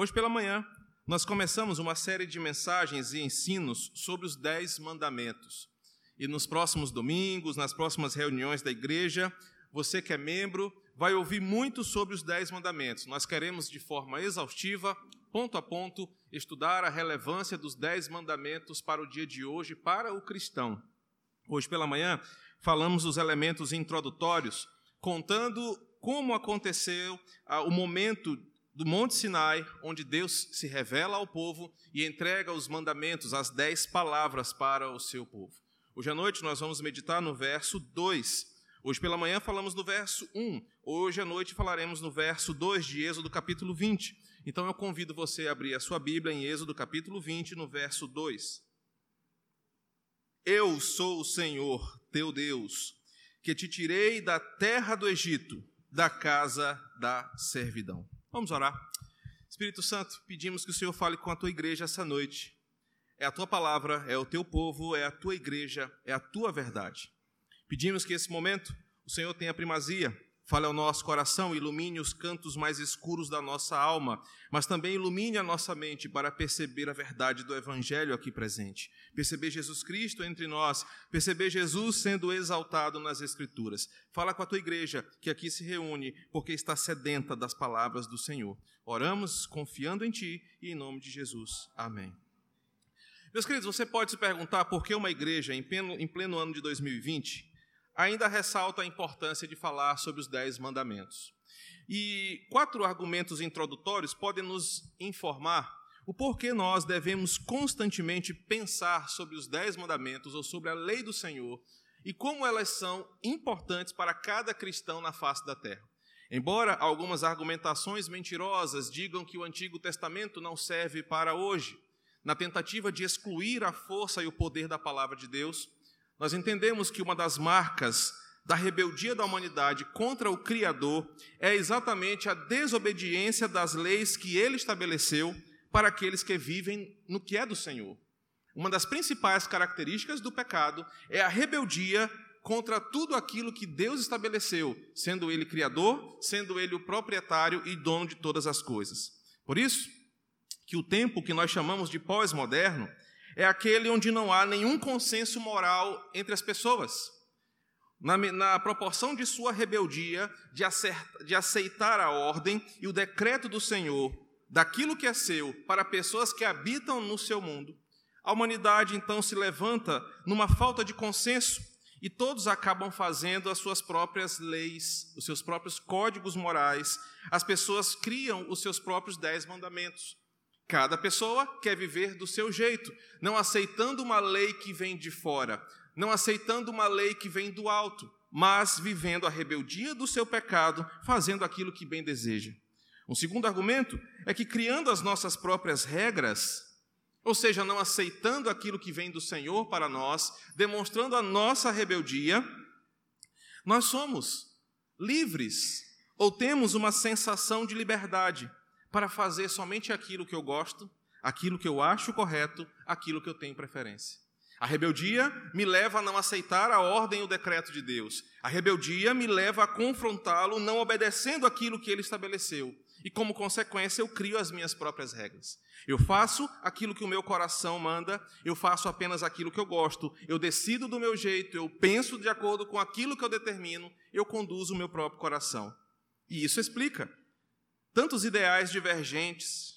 Hoje pela manhã, nós começamos uma série de mensagens e ensinos sobre os Dez Mandamentos. E nos próximos domingos, nas próximas reuniões da igreja, você que é membro vai ouvir muito sobre os Dez Mandamentos. Nós queremos, de forma exaustiva, ponto a ponto, estudar a relevância dos Dez Mandamentos para o dia de hoje, para o cristão. Hoje pela manhã, falamos dos elementos introdutórios, contando como aconteceu ah, o momento do Monte Sinai, onde Deus se revela ao povo e entrega os mandamentos, as dez palavras para o seu povo. Hoje à noite nós vamos meditar no verso 2. Hoje pela manhã falamos no verso 1. Hoje à noite falaremos no verso 2 de Êxodo capítulo 20. Então eu convido você a abrir a sua Bíblia em Êxodo capítulo 20, no verso 2. Eu sou o Senhor, teu Deus, que te tirei da terra do Egito, da casa da servidão. Vamos orar. Espírito Santo, pedimos que o Senhor fale com a tua igreja essa noite. É a tua palavra, é o teu povo, é a tua igreja, é a tua verdade. Pedimos que esse momento o Senhor tenha primazia, fale ao nosso coração, ilumine os cantos mais escuros da nossa alma, mas também ilumine a nossa mente para perceber a verdade do Evangelho aqui presente, perceber Jesus Cristo entre nós, perceber Jesus sendo exaltado nas Escrituras. Fala com a tua igreja que aqui se reúne porque está sedenta das palavras do Senhor. Oramos confiando em Ti e em nome de Jesus. Amém. Meus queridos, você pode se perguntar por que uma igreja, em pleno, em pleno ano de 2020, ainda ressalta a importância de falar sobre os Dez Mandamentos. E quatro argumentos introdutórios podem nos informar o porquê nós devemos constantemente pensar sobre os Dez Mandamentos ou sobre a lei do Senhor e como elas são importantes para cada cristão na face da terra. Embora algumas argumentações mentirosas digam que o Antigo Testamento não serve para hoje, na tentativa de excluir a força e o poder da palavra de Deus, nós entendemos que uma das marcas da rebeldia da humanidade contra o Criador é exatamente a desobediência das leis que ele estabeleceu para aqueles que vivem no que é do Senhor. Uma das principais características do pecado é a rebeldia contra tudo aquilo que Deus estabeleceu, sendo Ele Criador, sendo Ele o proprietário e dono de todas as coisas. Por isso, que o tempo que nós chamamos de pós-moderno é aquele onde não há nenhum consenso moral entre as pessoas na, na proporção de sua rebeldia, de, acertar, de aceitar a ordem e o decreto do Senhor, daquilo que é seu, para pessoas que habitam no seu mundo, a humanidade então se levanta numa falta de consenso e todos acabam fazendo as suas próprias leis, os seus próprios códigos morais, as pessoas criam os seus próprios dez mandamentos. Cada pessoa quer viver do seu jeito, não aceitando uma lei que vem de fora, não aceitando uma lei que vem do alto, mas vivendo a rebeldia do seu pecado, fazendo aquilo que bem deseja. Um segundo argumento é que, criando as nossas próprias regras, ou seja, não aceitando aquilo que vem do Senhor para nós, demonstrando a nossa rebeldia, nós somos livres ou temos uma sensação de liberdade para fazer somente aquilo que eu gosto, aquilo que eu acho correto, aquilo que eu tenho preferência. A rebeldia me leva a não aceitar a ordem e o decreto de Deus. A rebeldia me leva a confrontá-lo não obedecendo aquilo que ele estabeleceu. E como consequência, eu crio as minhas próprias regras. Eu faço aquilo que o meu coração manda, eu faço apenas aquilo que eu gosto, eu decido do meu jeito, eu penso de acordo com aquilo que eu determino, eu conduzo o meu próprio coração. E isso explica tantos ideais divergentes,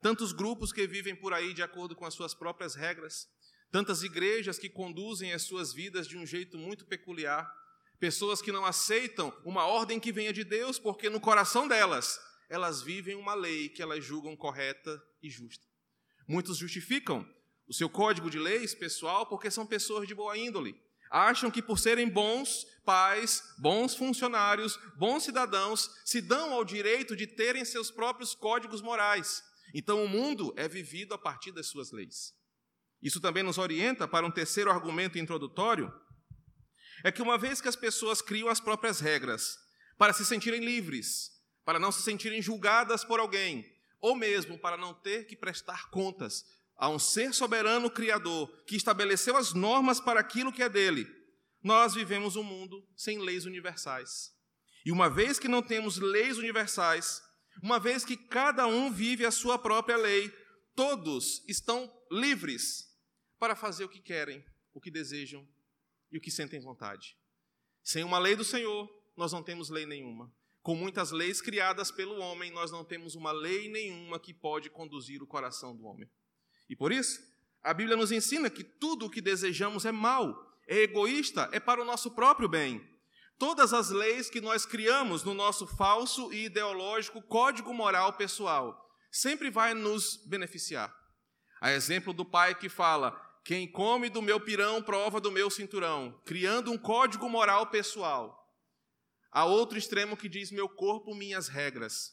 tantos grupos que vivem por aí de acordo com as suas próprias regras, tantas igrejas que conduzem as suas vidas de um jeito muito peculiar, pessoas que não aceitam uma ordem que venha de Deus, porque no coração delas, elas vivem uma lei que elas julgam correta e justa. Muitos justificam o seu código de leis pessoal porque são pessoas de boa índole. Acham que por serem bons pais, bons funcionários, bons cidadãos, se dão ao direito de terem seus próprios códigos morais. Então o mundo é vivido a partir das suas leis. Isso também nos orienta para um terceiro argumento introdutório: é que uma vez que as pessoas criam as próprias regras para se sentirem livres, para não se sentirem julgadas por alguém, ou mesmo para não ter que prestar contas a um ser soberano criador que estabeleceu as normas para aquilo que é dele, nós vivemos um mundo sem leis universais. E uma vez que não temos leis universais, Uma vez que cada um vive a sua própria lei, todos estão livres para fazer o que querem, o que desejam e o que sentem vontade. Sem uma lei do Senhor, nós não temos lei nenhuma. Com muitas leis criadas pelo homem, nós não temos uma lei nenhuma que pode conduzir o coração do homem. E por isso, a Bíblia nos ensina que tudo o que desejamos é mal, é egoísta, é para o nosso próprio bem. Todas as leis que nós criamos no nosso falso e ideológico código moral pessoal sempre vai nos beneficiar. A exemplo do pai que fala: quem come do meu pirão prova do meu cinturão, criando um código moral pessoal. Há outro extremo que diz: meu corpo, minhas regras.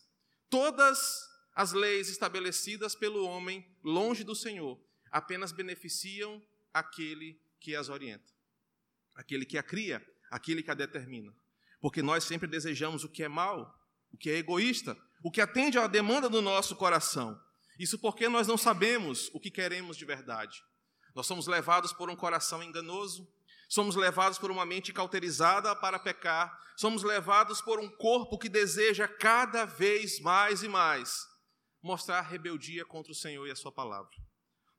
Todas as leis estabelecidas pelo homem longe do Senhor apenas beneficiam aquele que as orienta, aquele que a cria, aquele que a determina. Porque nós sempre desejamos o que é mal, o que é egoísta, o que atende à demanda do nosso coração. Isso porque nós não sabemos o que queremos de verdade. Nós somos levados por um coração enganoso, somos levados por uma mente cauterizada para pecar, somos levados por um corpo que deseja cada vez mais e mais mostrar rebeldia contra o Senhor e a Sua palavra.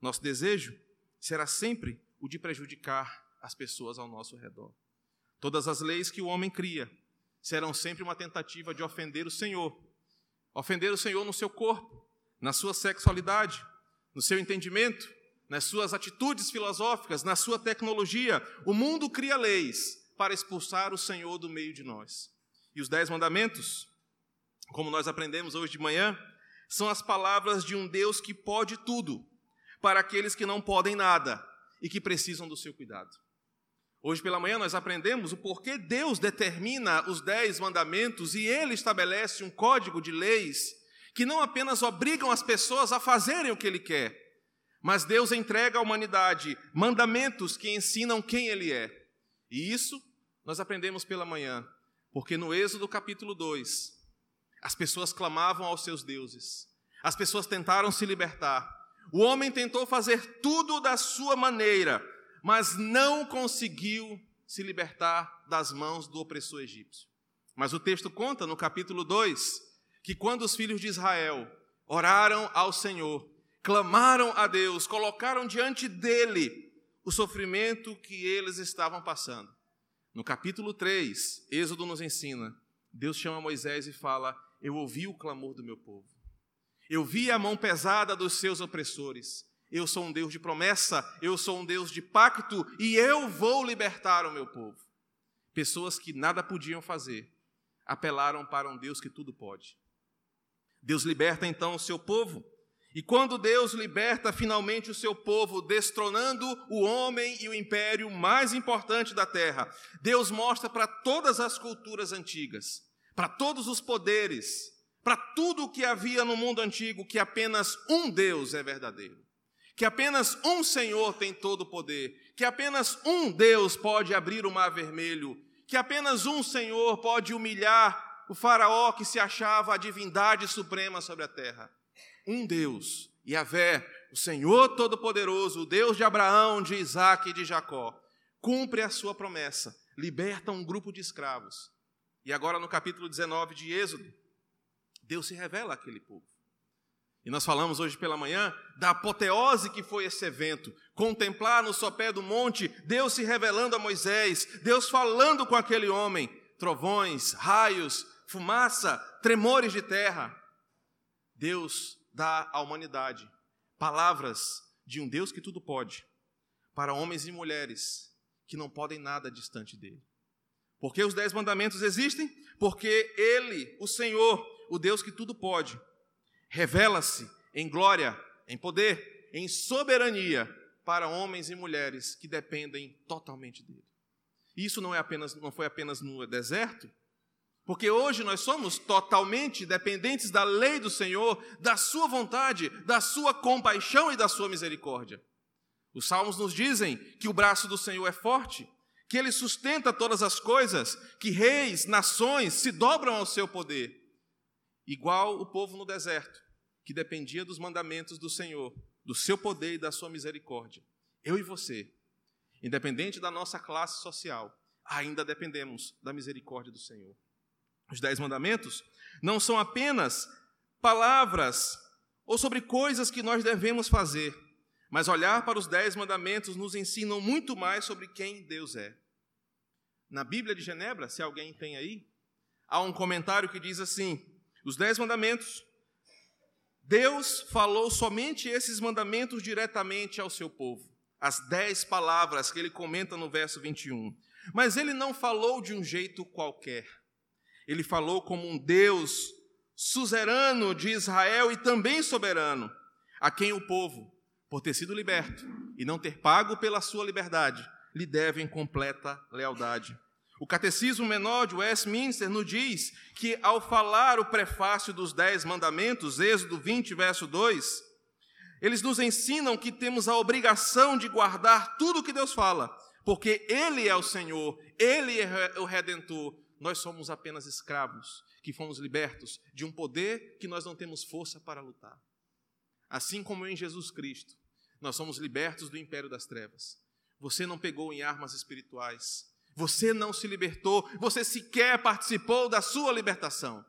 Nosso desejo será sempre o de prejudicar as pessoas ao nosso redor. Todas as leis que o homem cria serão sempre uma tentativa de ofender o Senhor. Ofender o Senhor no seu corpo, na sua sexualidade, no seu entendimento, nas suas atitudes filosóficas, na sua tecnologia. O mundo cria leis para expulsar o Senhor do meio de nós. E os Dez Mandamentos, como nós aprendemos hoje de manhã, são as palavras de um Deus que pode tudo para aqueles que não podem nada e que precisam do seu cuidado. Hoje pela manhã nós aprendemos o porquê Deus determina os dez mandamentos e ele estabelece um código de leis que não apenas obrigam as pessoas a fazerem o que ele quer, mas Deus entrega à humanidade mandamentos que ensinam quem Ele é. E isso nós aprendemos pela manhã, porque no Êxodo capítulo 2, as pessoas clamavam aos seus deuses, as pessoas tentaram se libertar. O homem tentou fazer tudo da sua maneira, mas não conseguiu se libertar das mãos do opressor egípcio. Mas o texto conta no capítulo 2 que quando os filhos de Israel oraram ao Senhor, clamaram a Deus, colocaram diante dele o sofrimento que eles estavam passando. No capítulo 3, Êxodo nos ensina: Deus chama Moisés e fala: Eu ouvi o clamor do meu povo. Eu vi a mão pesada dos seus opressores. Eu sou um Deus de promessa, eu sou um Deus de pacto e eu vou libertar o meu povo. Pessoas que nada podiam fazer apelaram para um Deus que tudo pode. Deus liberta então o seu povo e quando Deus liberta finalmente o seu povo, destronando o homem e o império mais importante da terra, Deus mostra para todas as culturas antigas, para todos os poderes, para tudo o que havia no mundo antigo, que apenas um Deus é verdadeiro, que apenas um Senhor tem todo o poder, que apenas um Deus pode abrir o mar vermelho, que apenas um Senhor pode humilhar o Faraó que se achava a divindade suprema sobre a terra. Um Deus, Yahvé, o Senhor Todo-Poderoso, o Deus de Abraão, de Isaac e de Jacó, cumpre a sua promessa, liberta um grupo de escravos. E agora, no capítulo 19 de Êxodo, Deus se revela àquele povo. E nós falamos hoje pela manhã da apoteose que foi esse evento. Contemplar no sopé do monte, Deus se revelando a Moisés, Deus falando com aquele homem, trovões, raios, fumaça, tremores de terra. Deus dá à humanidade palavras de um Deus que tudo pode, para homens e mulheres que não podem nada distante dele. Porque os dez mandamentos existem? Porque Ele, o Senhor, o Deus que tudo pode, revela-se em glória, em poder, em soberania para homens e mulheres que dependem totalmente dele. Isso não é apenas, não foi apenas no deserto, porque hoje nós somos totalmente dependentes da lei do Senhor, da Sua vontade, da Sua compaixão e da Sua misericórdia. Os salmos nos dizem que o braço do Senhor é forte, que Ele sustenta todas as coisas, que reis, nações se dobram ao seu poder. Igual o povo no deserto, que dependia dos mandamentos do Senhor, do seu poder e da sua misericórdia. Eu e você, independente da nossa classe social, ainda dependemos da misericórdia do Senhor. Os Dez Mandamentos não são apenas palavras ou sobre coisas que nós devemos fazer, mas olhar para os dez mandamentos nos ensinam muito mais sobre quem Deus é. Na Bíblia de Genebra, se alguém tem aí, há um comentário que diz assim: os dez mandamentos, Deus falou somente esses mandamentos diretamente ao seu povo, as dez palavras que ele comenta no verso 21. Mas ele não falou de um jeito qualquer. Ele falou como um Deus suzerano de Israel e também soberano, a quem o povo, por ter sido liberto e não ter pago pela sua liberdade, lhe devem completa lealdade. O Catecismo Menor de Westminster nos diz que, ao falar o prefácio dos Dez Mandamentos, Êxodo 20, verso 2, eles nos ensinam que temos a obrigação de guardar tudo o que Deus fala, porque Ele é o Senhor, Ele é o Redentor, nós somos apenas escravos que fomos libertos de um poder que nós não temos força para lutar. Assim como em Jesus Cristo, nós somos libertos do império das trevas. Você não pegou em armas espirituais, você não se libertou, você sequer participou da sua libertação.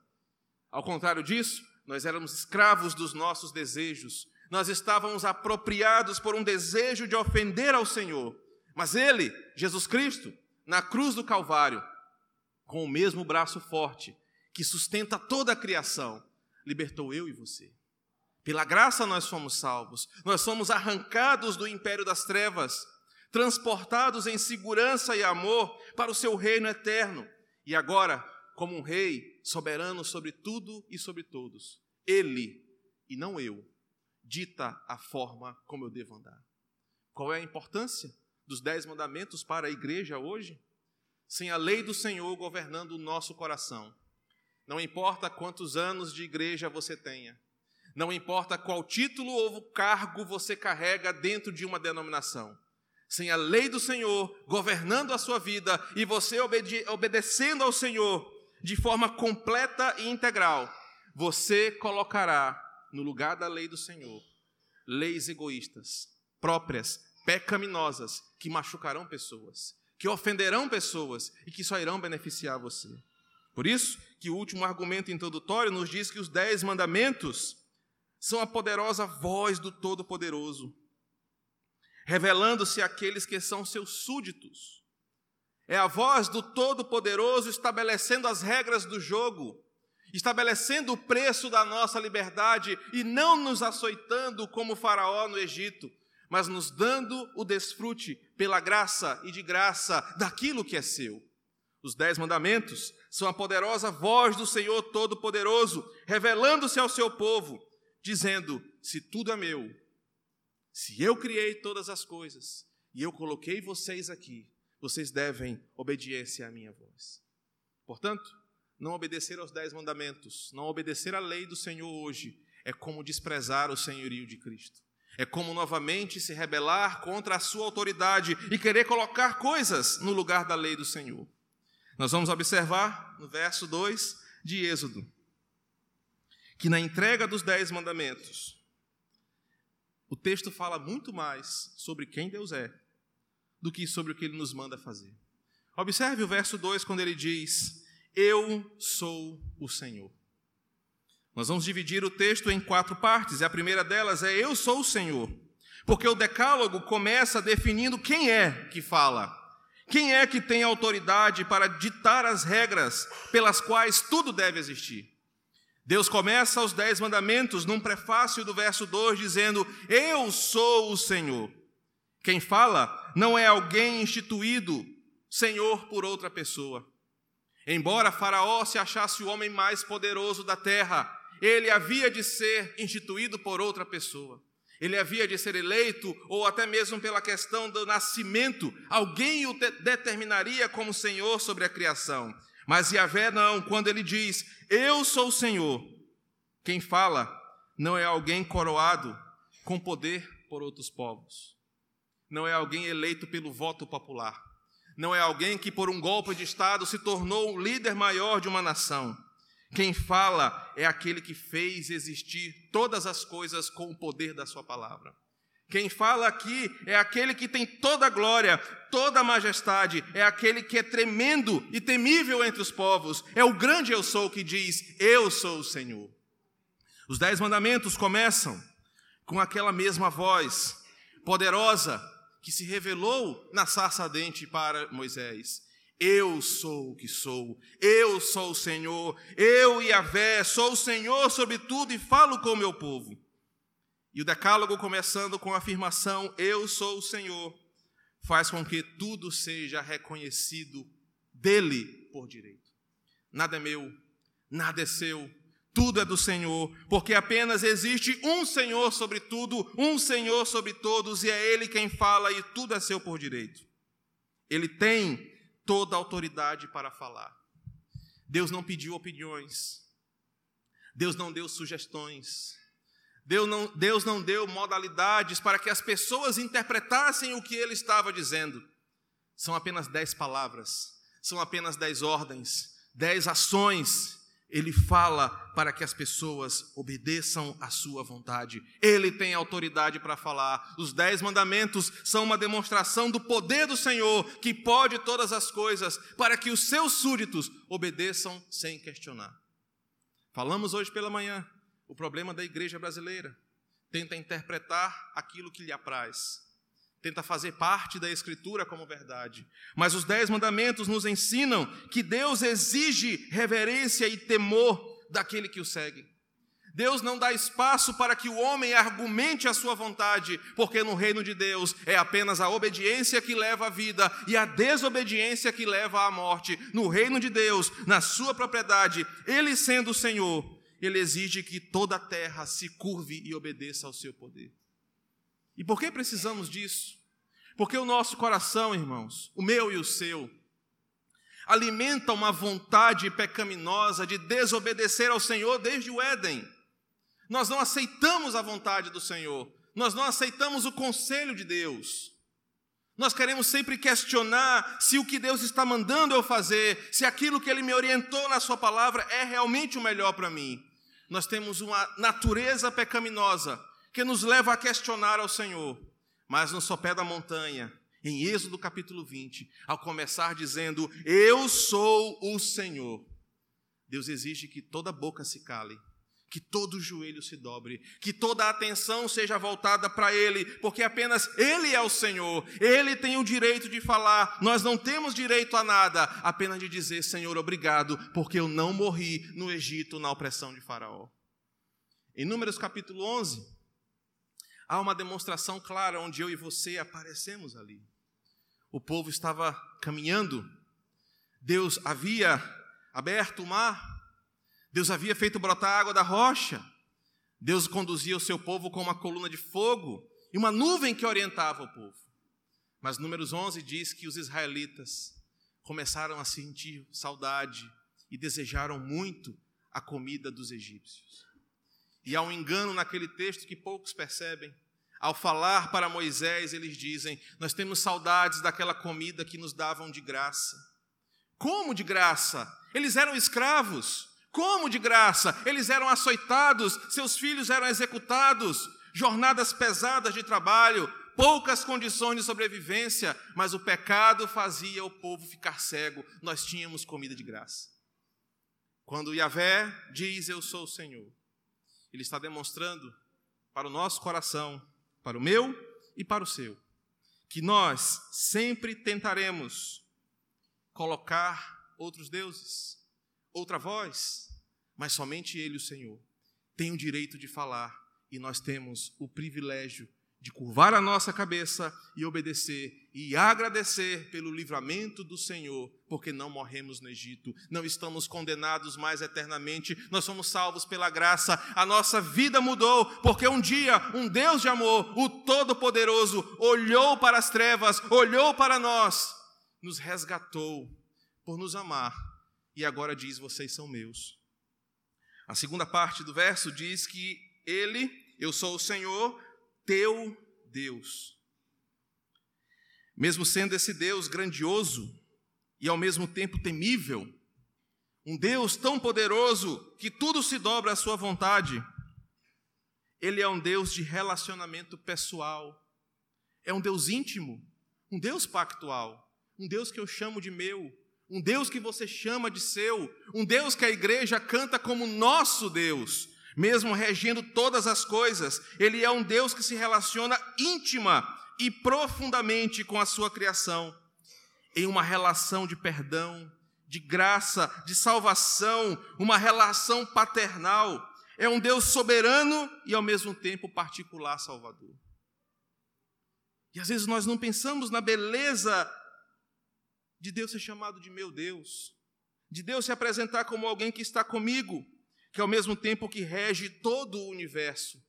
Ao contrário disso, nós éramos escravos dos nossos desejos, nós estávamos apropriados por um desejo de ofender ao Senhor. Mas Ele, Jesus Cristo, na cruz do Calvário, com o mesmo braço forte que sustenta toda a criação, libertou eu e você. Pela graça nós fomos salvos, nós somos arrancados do império das trevas, transportados em segurança e amor para o seu reino eterno. E agora, como um rei soberano sobre tudo e sobre todos, ele e não eu dita a forma como eu devo andar. Qual é a importância dos dez mandamentos para a igreja hoje? sem a lei do Senhor governando o nosso coração. Não importa quantos anos de igreja você tenha, não importa qual título ou cargo você carrega dentro de uma denominação. Sem a lei do Senhor governando a sua vida e você obede obedecendo ao Senhor de forma completa e integral, você colocará no lugar da lei do Senhor leis egoístas, próprias, pecaminosas, que machucarão pessoas que ofenderão pessoas e que só irão beneficiar você. Por isso que o último argumento introdutório nos diz que os dez mandamentos são a poderosa voz do Todo-Poderoso, revelando-se àqueles que são seus súditos. É a voz do Todo-Poderoso estabelecendo as regras do jogo, estabelecendo o preço da nossa liberdade e não nos açoitando como Faraó no Egito, mas nos dando o desfrute pela graça e de graça daquilo que é seu. Os dez mandamentos são a poderosa voz do Senhor Todo-Poderoso, revelando-se ao seu povo, dizendo: Se tudo é meu, se eu criei todas as coisas e eu coloquei vocês aqui, vocês devem obediência à minha voz. Portanto, não obedecer aos dez mandamentos, não obedecer à lei do Senhor hoje, é como desprezar o senhorio de Cristo. É como novamente se rebelar contra a sua autoridade e querer colocar coisas no lugar da lei do Senhor. Nós vamos observar no verso 2 de Êxodo que na entrega dos dez mandamentos, o texto fala muito mais sobre quem Deus é do que sobre o que ele nos manda fazer. Observe o verso 2 quando ele diz: Eu sou o Senhor. Nós vamos dividir o texto em quatro partes, e a primeira delas é Eu sou o Senhor. Porque o decálogo começa definindo quem é que fala. Quem é que tem autoridade para ditar as regras pelas quais tudo deve existir? Deus começa os dez mandamentos num prefácio do verso 2 dizendo: Eu sou o Senhor. Quem fala não é alguém instituído Senhor por outra pessoa. Embora Faraó se achasse o homem mais poderoso da terra, ele havia de ser instituído por outra pessoa. Ele havia de ser eleito, ou até mesmo pela questão do nascimento, alguém o determinaria como Senhor sobre a criação. Mas Yahvé não, quando ele diz, Eu sou o Senhor, quem fala não é alguém coroado com poder por outros povos, não é alguém eleito pelo voto popular, não é alguém que por um golpe de Estado se tornou o líder maior de uma nação. Quem fala é aquele que fez existir todas as coisas com o poder da Sua palavra. Quem fala aqui é aquele que tem toda a glória, toda a majestade, é aquele que é tremendo e temível entre os povos, é o grande eu sou que diz: Eu sou o Senhor. Os dez mandamentos começam com aquela mesma voz poderosa que se revelou na sarça ardente para Moisés. Eu sou o que sou, eu sou o Senhor, eu e Vé, sou o Senhor sobre tudo e falo com o meu povo. E o decálogo, começando com a afirmação: Eu sou o Senhor, faz com que tudo seja reconhecido dele por direito. Nada é meu, nada é seu, tudo é do Senhor, porque apenas existe um Senhor sobre tudo, um Senhor sobre todos, e é Ele quem fala, e tudo é seu por direito. Ele tem toda a autoridade para falar. Deus não pediu opiniões, Deus não deu sugestões, Deus não, Deus não deu modalidades para que as pessoas interpretassem o que Ele estava dizendo. São apenas dez palavras, são apenas dez ordens, dez ações ele fala para que as pessoas obedeçam à sua vontade. Ele tem autoridade para falar. Os dez mandamentos são uma demonstração do poder do Senhor, que pode todas as coisas, para que os seus súditos obedeçam sem questionar. Falamos hoje pela manhã o problema da igreja brasileira. Tenta interpretar aquilo que lhe apraz tenta fazer parte da Escritura como verdade. Mas os Dez Mandamentos nos ensinam que Deus exige reverência e temor daquele que o segue. Deus não dá espaço para que o homem argumente a sua vontade, porque no reino de Deus é apenas a obediência que leva à vida e a desobediência que leva à morte. No reino de Deus, na sua propriedade, Ele sendo o Senhor, Ele exige que toda a terra se curve e obedeça ao seu poder. E por que precisamos disso? Porque o nosso coração, irmãos, o meu e o seu, alimenta uma vontade pecaminosa de desobedecer ao Senhor desde o Éden. Nós não aceitamos a vontade do Senhor, nós não aceitamos o conselho de Deus. Nós queremos sempre questionar se o que Deus está mandando eu fazer, se aquilo que Ele me orientou na Sua palavra é realmente o melhor para mim. Nós temos uma natureza pecaminosa que nos leva a questionar ao Senhor. Mas no sopé da montanha, em Êxodo capítulo 20, ao começar dizendo: Eu sou o Senhor, Deus exige que toda boca se cale, que todo joelho se dobre, que toda a atenção seja voltada para Ele, porque apenas Ele é o Senhor, Ele tem o direito de falar, nós não temos direito a nada, apenas de dizer: Senhor, obrigado, porque eu não morri no Egito na opressão de Faraó. Em Números capítulo 11, há uma demonstração clara onde eu e você aparecemos ali. O povo estava caminhando, Deus havia aberto o mar, Deus havia feito brotar água da rocha, Deus conduzia o seu povo com uma coluna de fogo e uma nuvem que orientava o povo. Mas Números 11 diz que os israelitas começaram a sentir saudade e desejaram muito a comida dos egípcios. E há um engano naquele texto que poucos percebem. Ao falar para Moisés, eles dizem: Nós temos saudades daquela comida que nos davam de graça. Como de graça? Eles eram escravos. Como de graça? Eles eram açoitados, seus filhos eram executados, jornadas pesadas de trabalho, poucas condições de sobrevivência, mas o pecado fazia o povo ficar cego. Nós tínhamos comida de graça. Quando Yahvé diz: Eu sou o Senhor, ele está demonstrando para o nosso coração, para o meu e para o seu, que nós sempre tentaremos colocar outros deuses, outra voz, mas somente Ele, o Senhor, tem o direito de falar e nós temos o privilégio de curvar a nossa cabeça e obedecer e agradecer pelo livramento do Senhor, porque não morremos no Egito, não estamos condenados mais eternamente, nós somos salvos pela graça, a nossa vida mudou, porque um dia um Deus de amor, o Todo-Poderoso, olhou para as trevas, olhou para nós, nos resgatou por nos amar e agora diz: Vocês são meus. A segunda parte do verso diz que Ele, eu sou o Senhor, teu Deus. Mesmo sendo esse Deus grandioso e ao mesmo tempo temível, um Deus tão poderoso que tudo se dobra à sua vontade, ele é um Deus de relacionamento pessoal, é um Deus íntimo, um Deus pactual, um Deus que eu chamo de meu, um Deus que você chama de seu, um Deus que a igreja canta como nosso Deus, Mesmo regendo todas as coisas, Ele é um Deus que se relaciona íntima e profundamente com a sua criação, em uma relação de perdão, de graça, de salvação, uma relação paternal. É um Deus soberano e ao mesmo tempo particular Salvador. E às vezes nós não pensamos na beleza de Deus ser chamado de meu Deus, de Deus se apresentar como alguém que está comigo, que ao mesmo tempo que rege todo o universo.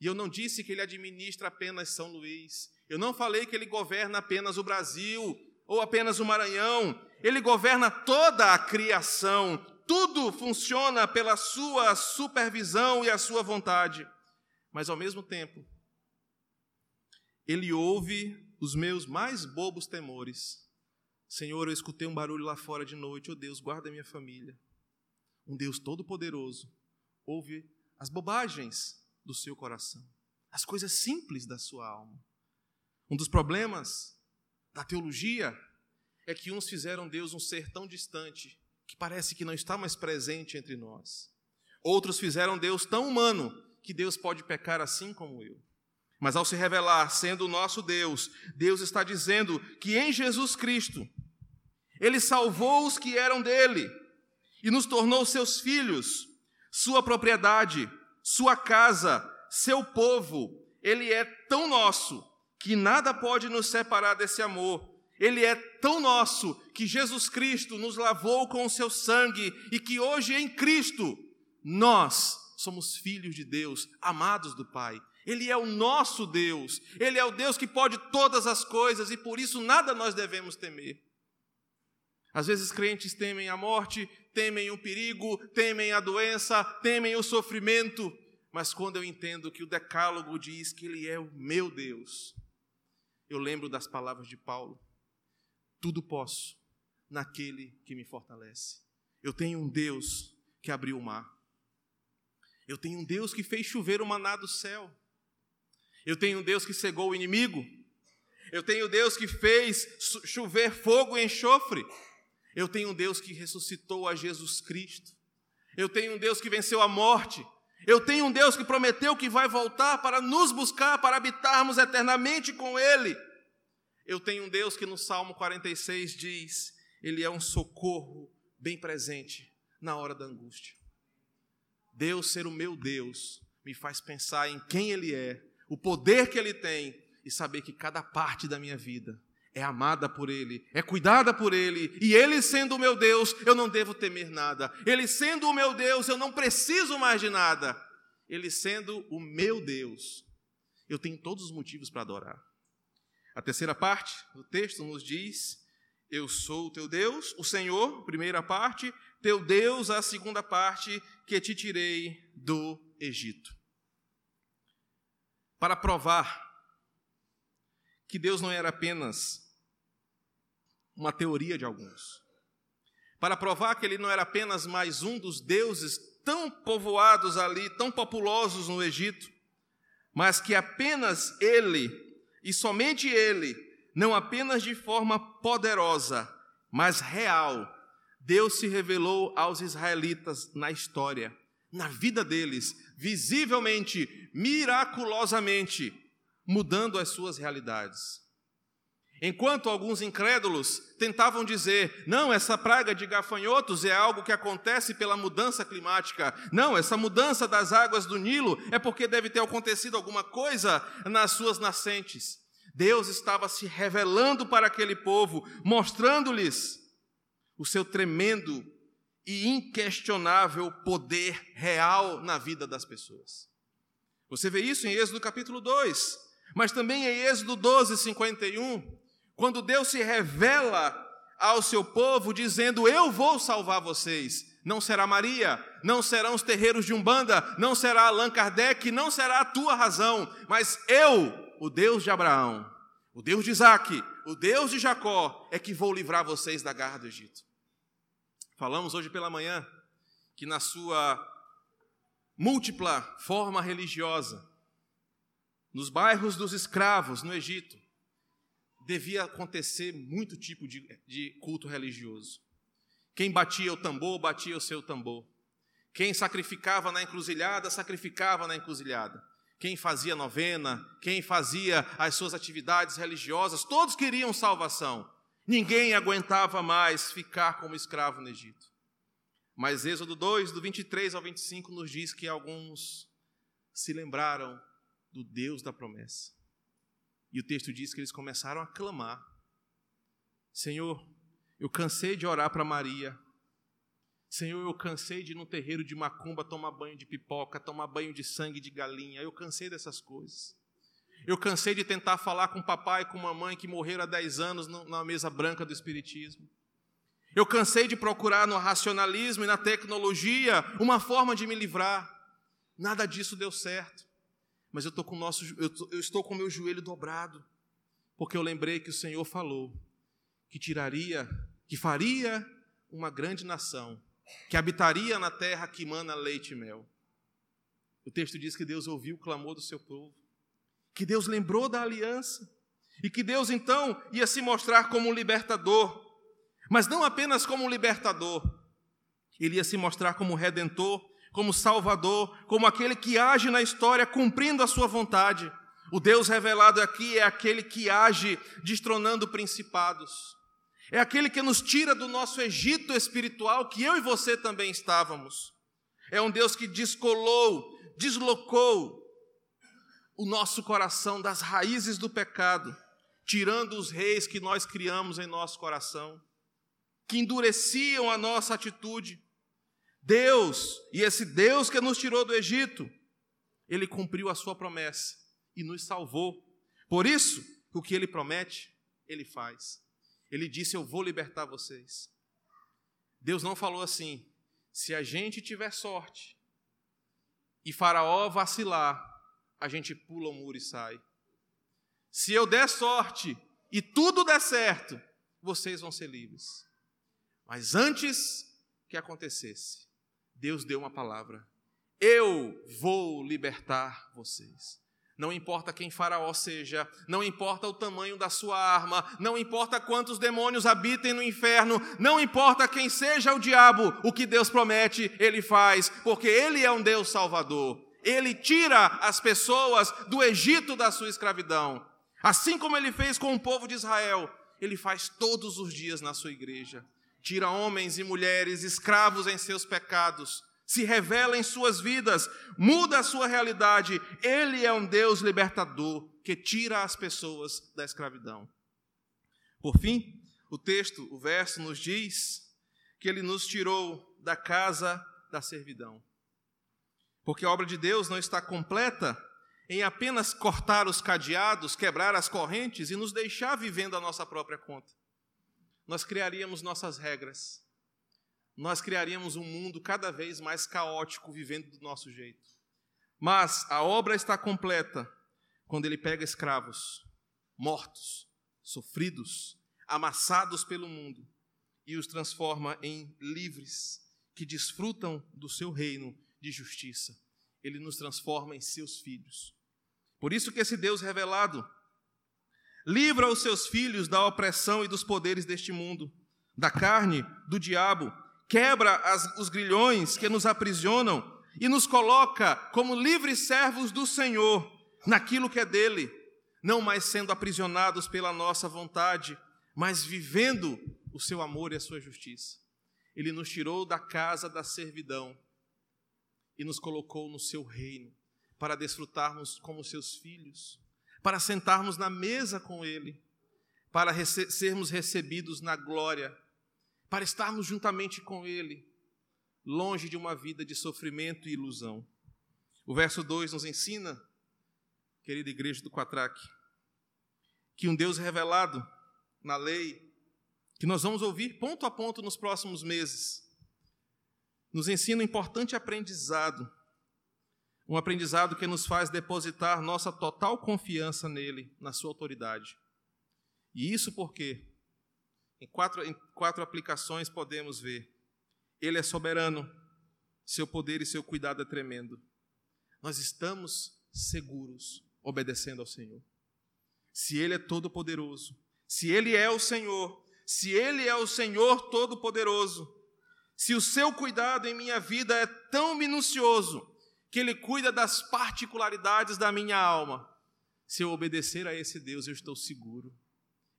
E eu não disse que ele administra apenas São Luís, eu não falei que ele governa apenas o Brasil ou apenas o Maranhão, ele governa toda a criação, tudo funciona pela sua supervisão e a sua vontade. Mas ao mesmo tempo, ele ouve os meus mais bobos temores. Senhor, eu escutei um barulho lá fora de noite. Oh Deus, guarda minha família. Um Deus todo-poderoso ouve as bobagens do seu coração, as coisas simples da sua alma. Um dos problemas da teologia é que uns fizeram Deus um ser tão distante que parece que não está mais presente entre nós. Outros fizeram Deus tão humano que Deus pode pecar assim como eu. Mas ao se revelar sendo o nosso Deus, Deus está dizendo que em Jesus Cristo, Ele salvou os que eram dele e nos tornou seus filhos, sua propriedade, sua casa, seu povo. Ele é tão nosso que nada pode nos separar desse amor. Ele é tão nosso que Jesus Cristo nos lavou com o seu sangue e que hoje em Cristo nós somos filhos de Deus, amados do Pai. Ele é o nosso Deus, Ele é o Deus que pode todas as coisas e por isso nada nós devemos temer. Às vezes crentes temem a morte, temem o perigo, temem a doença, temem o sofrimento, mas quando eu entendo que o Decálogo diz que Ele é o meu Deus, eu lembro das palavras de Paulo: tudo posso naquele que me fortalece. Eu tenho um Deus que abriu o mar. Eu tenho um Deus que fez chover o maná do céu. Eu tenho um Deus que cegou o inimigo. Eu tenho um Deus que fez chover fogo e enxofre. Eu tenho um Deus que ressuscitou a Jesus Cristo. Eu tenho um Deus que venceu a morte. Eu tenho um Deus que prometeu que vai voltar para nos buscar, para habitarmos eternamente com Ele. Eu tenho um Deus que no Salmo 46 diz: Ele é um socorro bem presente na hora da angústia. Deus ser o meu Deus me faz pensar em quem Ele é, o poder que Ele tem e saber que cada parte da minha vida é amada por Ele, é cuidada por Ele, e Ele sendo o meu Deus, eu não devo temer nada. Ele sendo o meu Deus, eu não preciso mais de nada. Ele sendo o meu Deus, eu tenho todos os motivos para adorar. A terceira parte do texto nos diz: Eu sou o teu Deus, o Senhor, primeira parte, teu Deus, a segunda parte, que te tirei do Egito. Para provar que Deus não era apenas uma teoria de alguns. Para provar que ele não era apenas mais um dos deuses tão povoados ali, tão populosos no Egito, mas que apenas ele, e somente ele, não apenas de forma poderosa, mas real, Deus se revelou aos israelitas na história, na vida deles, visivelmente, miraculosamente, mudando as suas realidades. Enquanto alguns incrédulos tentavam dizer: não, essa praga de gafanhotos é algo que acontece pela mudança climática. Não, essa mudança das águas do Nilo é porque deve ter acontecido alguma coisa nas suas nascentes. Deus estava se revelando para aquele povo, mostrando-lhes o seu tremendo e inquestionável poder real na vida das pessoas. Você vê isso em Êxodo capítulo 2, mas também em Êxodo 12, 51. Quando Deus se revela ao seu povo dizendo: Eu vou salvar vocês. Não será Maria, não serão os terreiros de Umbanda, não será Allan Kardec, não será a tua razão, mas eu, o Deus de Abraão, o Deus de Isaac, o Deus de Jacó, é que vou livrar vocês da garra do Egito. Falamos hoje pela manhã que na sua múltipla forma religiosa, nos bairros dos escravos no Egito, devia acontecer muito tipo de, de culto religioso. Quem batia o tambor, batia o seu tambor. Quem sacrificava na encruzilhada, sacrificava na encruzilhada. Quem fazia novena, quem fazia as suas atividades religiosas, todos queriam salvação. Ninguém aguentava mais ficar como escravo no Egito. Mas Êxodo 2, do 23 ao 25, nos diz que alguns se lembraram do Deus da promessa. E o texto diz que eles começaram a clamar: Senhor, eu cansei de orar para Maria. Senhor, eu cansei de ir no terreiro de macumba tomar banho de pipoca, tomar banho de sangue de galinha. Eu cansei dessas coisas. Eu cansei de tentar falar com papai e com mamãe que morreram há 10 anos na mesa branca do Espiritismo. Eu cansei de procurar no racionalismo e na tecnologia uma forma de me livrar. Nada disso deu certo. Mas eu, tô com nosso, eu, tô, eu estou com o meu joelho dobrado, porque eu lembrei que o Senhor falou que tiraria, que faria uma grande nação, que habitaria na terra que mana leite e mel. O texto diz que Deus ouviu o clamor do seu povo, que Deus lembrou da aliança, e que Deus então ia se mostrar como um libertador, mas não apenas como um libertador, ele ia se mostrar como redentor, como salvador, como aquele que age na história cumprindo a sua vontade. O Deus revelado aqui é aquele que age destronando principados. É aquele que nos tira do nosso Egito espiritual, que eu e você também estávamos. É um Deus que descolou, deslocou o nosso coração das raízes do pecado, tirando os reis que nós criamos em nosso coração, que endureciam a nossa atitude. Deus, e esse Deus que nos tirou do Egito, ele cumpriu a sua promessa e nos salvou. Por isso, o que ele promete, ele faz. Ele disse: Eu vou libertar vocês. Deus não falou assim: se a gente tiver sorte e Faraó vacilar, a gente pula o muro e sai. Se eu der sorte e tudo der certo, vocês vão ser livres. Mas antes que acontecesse, Deus deu uma palavra: Eu vou libertar vocês. Não importa quem Faraó seja, não importa o tamanho da sua arma, não importa quantos demônios habitem no inferno, não importa quem seja o diabo, o que Deus promete, ele faz, porque ele é um Deus salvador. Ele tira as pessoas do Egito da sua escravidão. Assim como ele fez com o povo de Israel, ele faz todos os dias na sua igreja. Tira homens e mulheres escravos em seus pecados se revela em suas vidas, muda a sua realidade. Ele é um Deus libertador que tira as pessoas da escravidão. Por fim, o texto, o verso nos diz que ele nos tirou da casa da servidão. Porque a obra de Deus não está completa em apenas cortar os cadeados, quebrar as correntes e nos deixar vivendo a nossa própria conta. Nós criaríamos nossas regras nós criaríamos um mundo cada vez mais caótico vivendo do nosso jeito. Mas a obra está completa quando ele pega escravos, mortos, sofridos, amassados pelo mundo e os transforma em livres que desfrutam do seu reino de justiça. Ele nos transforma em seus filhos. Por isso que esse Deus revelado livra os seus filhos da opressão e dos poderes deste mundo, da carne, do diabo quebra as, os grilhões que nos aprisionam e nos coloca como livres servos do Senhor, naquilo que é dele, não mais sendo aprisionados pela nossa vontade, mas vivendo o seu amor e a sua justiça. Ele nos tirou da casa da servidão e nos colocou no seu reino, para desfrutarmos como seus filhos, para sentarmos na mesa com ele, para rece sermos recebidos na glória para estarmos juntamente com Ele, longe de uma vida de sofrimento e ilusão. O verso 2 nos ensina, querida igreja do Quatraque, que um Deus revelado na lei, que nós vamos ouvir ponto a ponto nos próximos meses, nos ensina um importante aprendizado, um aprendizado que nos faz depositar nossa total confiança nele, na sua autoridade. E isso porque em quatro, em quatro aplicações podemos ver. Ele é soberano, seu poder e seu cuidado é tremendo. Nós estamos seguros obedecendo ao Senhor. Se Ele é todo-poderoso, se Ele é o Senhor, se Ele é o Senhor todo-poderoso, se o seu cuidado em minha vida é tão minucioso que ele cuida das particularidades da minha alma, se eu obedecer a esse Deus, eu estou seguro,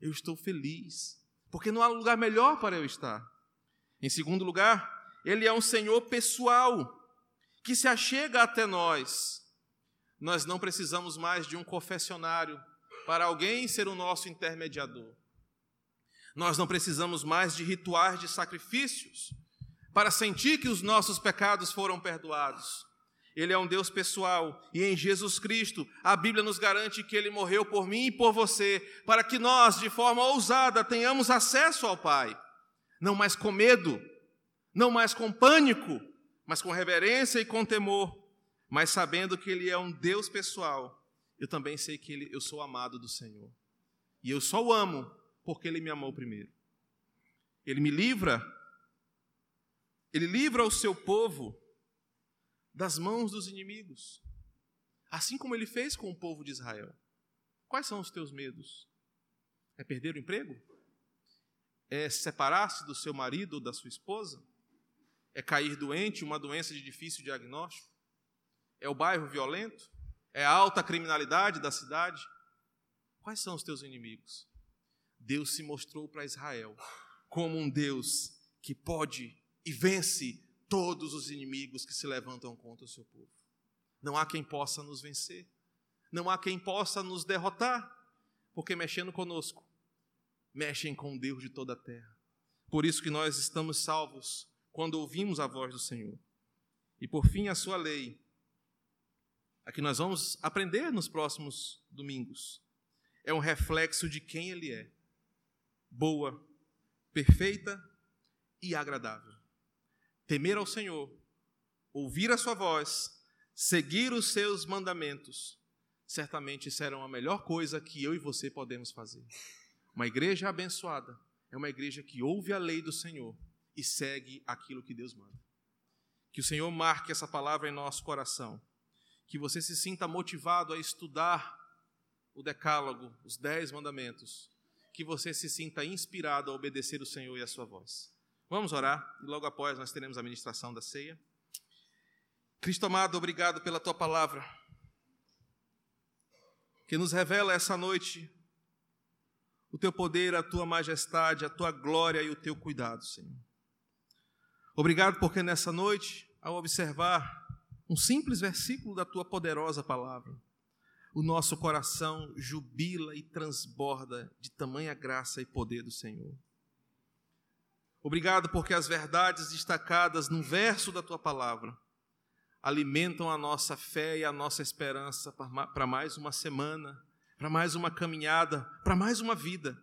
eu estou feliz, porque não há lugar melhor para eu estar. Em segundo lugar, ele é um Senhor pessoal, que se achega até nós. Nós não precisamos mais de um confessionário para alguém ser o nosso intermediador. Nós não precisamos mais de rituais de sacrifícios para sentir que os nossos pecados foram perdoados. Ele é um Deus pessoal e em Jesus Cristo a Bíblia nos garante que ele morreu por mim e por você, para que nós, de forma ousada, tenhamos acesso ao Pai. Não mais com medo, não mais com pânico, mas com reverência e com temor, mas sabendo que ele é um Deus pessoal. Eu também sei que ele, eu sou amado do Senhor. E eu só o amo porque ele me amou primeiro. Ele me livra, ele livra o seu povo das mãos dos inimigos, assim como ele fez com o povo de Israel. Quais são os teus medos? É perder o emprego? É separar-se do seu marido ou da sua esposa? É cair doente, uma doença de difícil diagnóstico? É o bairro violento? É a alta criminalidade da cidade? Quais são os teus inimigos? Deus se mostrou para Israel como um Deus que pode e vence todos os inimigos que se levantam contra o seu povo. Não há quem possa nos vencer, não há quem possa nos derrotar, porque mexendo conosco, mexem com o Deus de toda a terra. Por isso que nós estamos salvos quando ouvimos a voz do Senhor. E por fim, a sua lei, a que nós vamos aprender nos próximos domingos, é um reflexo de quem Ele é boa, perfeita e agradável. Temer ao Senhor, ouvir a Sua voz, seguir os seus mandamentos, certamente serão a melhor coisa que eu e você podemos fazer. Uma igreja abençoada é uma igreja que ouve a lei do Senhor e segue aquilo que Deus manda. Que o Senhor marque essa palavra em nosso coração. Que você se sinta motivado a estudar o Decálogo, os Dez Mandamentos, que você se sinta inspirado a obedecer o Senhor e a sua voz. Vamos orar e logo após nós teremos a ministração da ceia. Cristo amado, obrigado pela tua palavra, que nos revela essa noite o teu poder, a tua majestade, a tua glória e o teu cuidado, Senhor. Obrigado porque nessa noite, ao observar um simples versículo da tua poderosa palavra, o nosso coração jubila e transborda de tamanha graça e poder do Senhor. Obrigado porque as verdades destacadas no verso da tua palavra alimentam a nossa fé e a nossa esperança para mais uma semana, para mais uma caminhada, para mais uma vida.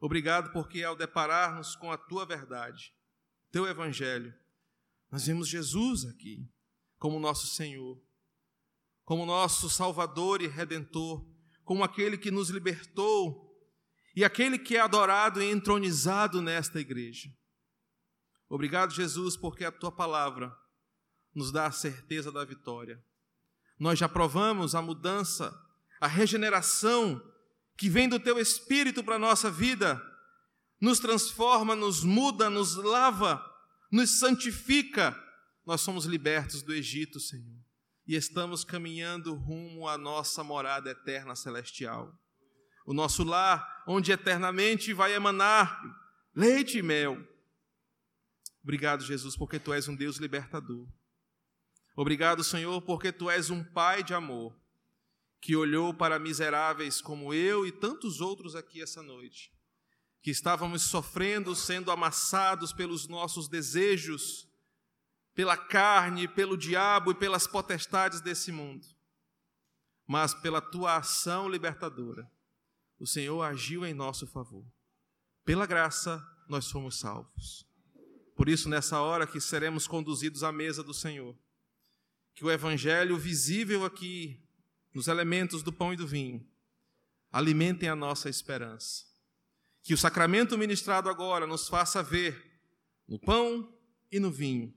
Obrigado porque ao deparar-nos com a tua verdade, teu evangelho, nós vemos Jesus aqui como nosso Senhor como nosso Salvador e Redentor, como aquele que nos libertou e aquele que é adorado e entronizado nesta igreja. Obrigado, Jesus, porque a tua palavra nos dá a certeza da vitória. Nós já provamos a mudança, a regeneração que vem do teu espírito para a nossa vida, nos transforma, nos muda, nos lava, nos santifica. Nós somos libertos do Egito, Senhor e estamos caminhando rumo à nossa morada eterna celestial. O nosso lar, onde eternamente vai emanar leite e mel. Obrigado, Jesus, porque tu és um Deus libertador. Obrigado, Senhor, porque tu és um Pai de amor, que olhou para miseráveis como eu e tantos outros aqui essa noite, que estávamos sofrendo, sendo amassados pelos nossos desejos, pela carne, pelo diabo e pelas potestades desse mundo. Mas pela tua ação libertadora, o Senhor agiu em nosso favor. Pela graça, nós somos salvos. Por isso, nessa hora que seremos conduzidos à mesa do Senhor, que o evangelho visível aqui, nos elementos do pão e do vinho, alimentem a nossa esperança. Que o sacramento ministrado agora nos faça ver no pão e no vinho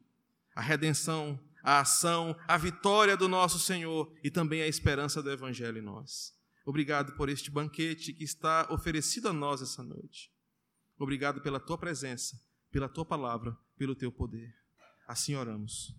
a redenção, a ação, a vitória do nosso Senhor e também a esperança do Evangelho em nós. Obrigado por este banquete que está oferecido a nós essa noite. Obrigado pela tua presença, pela tua palavra, pelo teu poder. Assim oramos.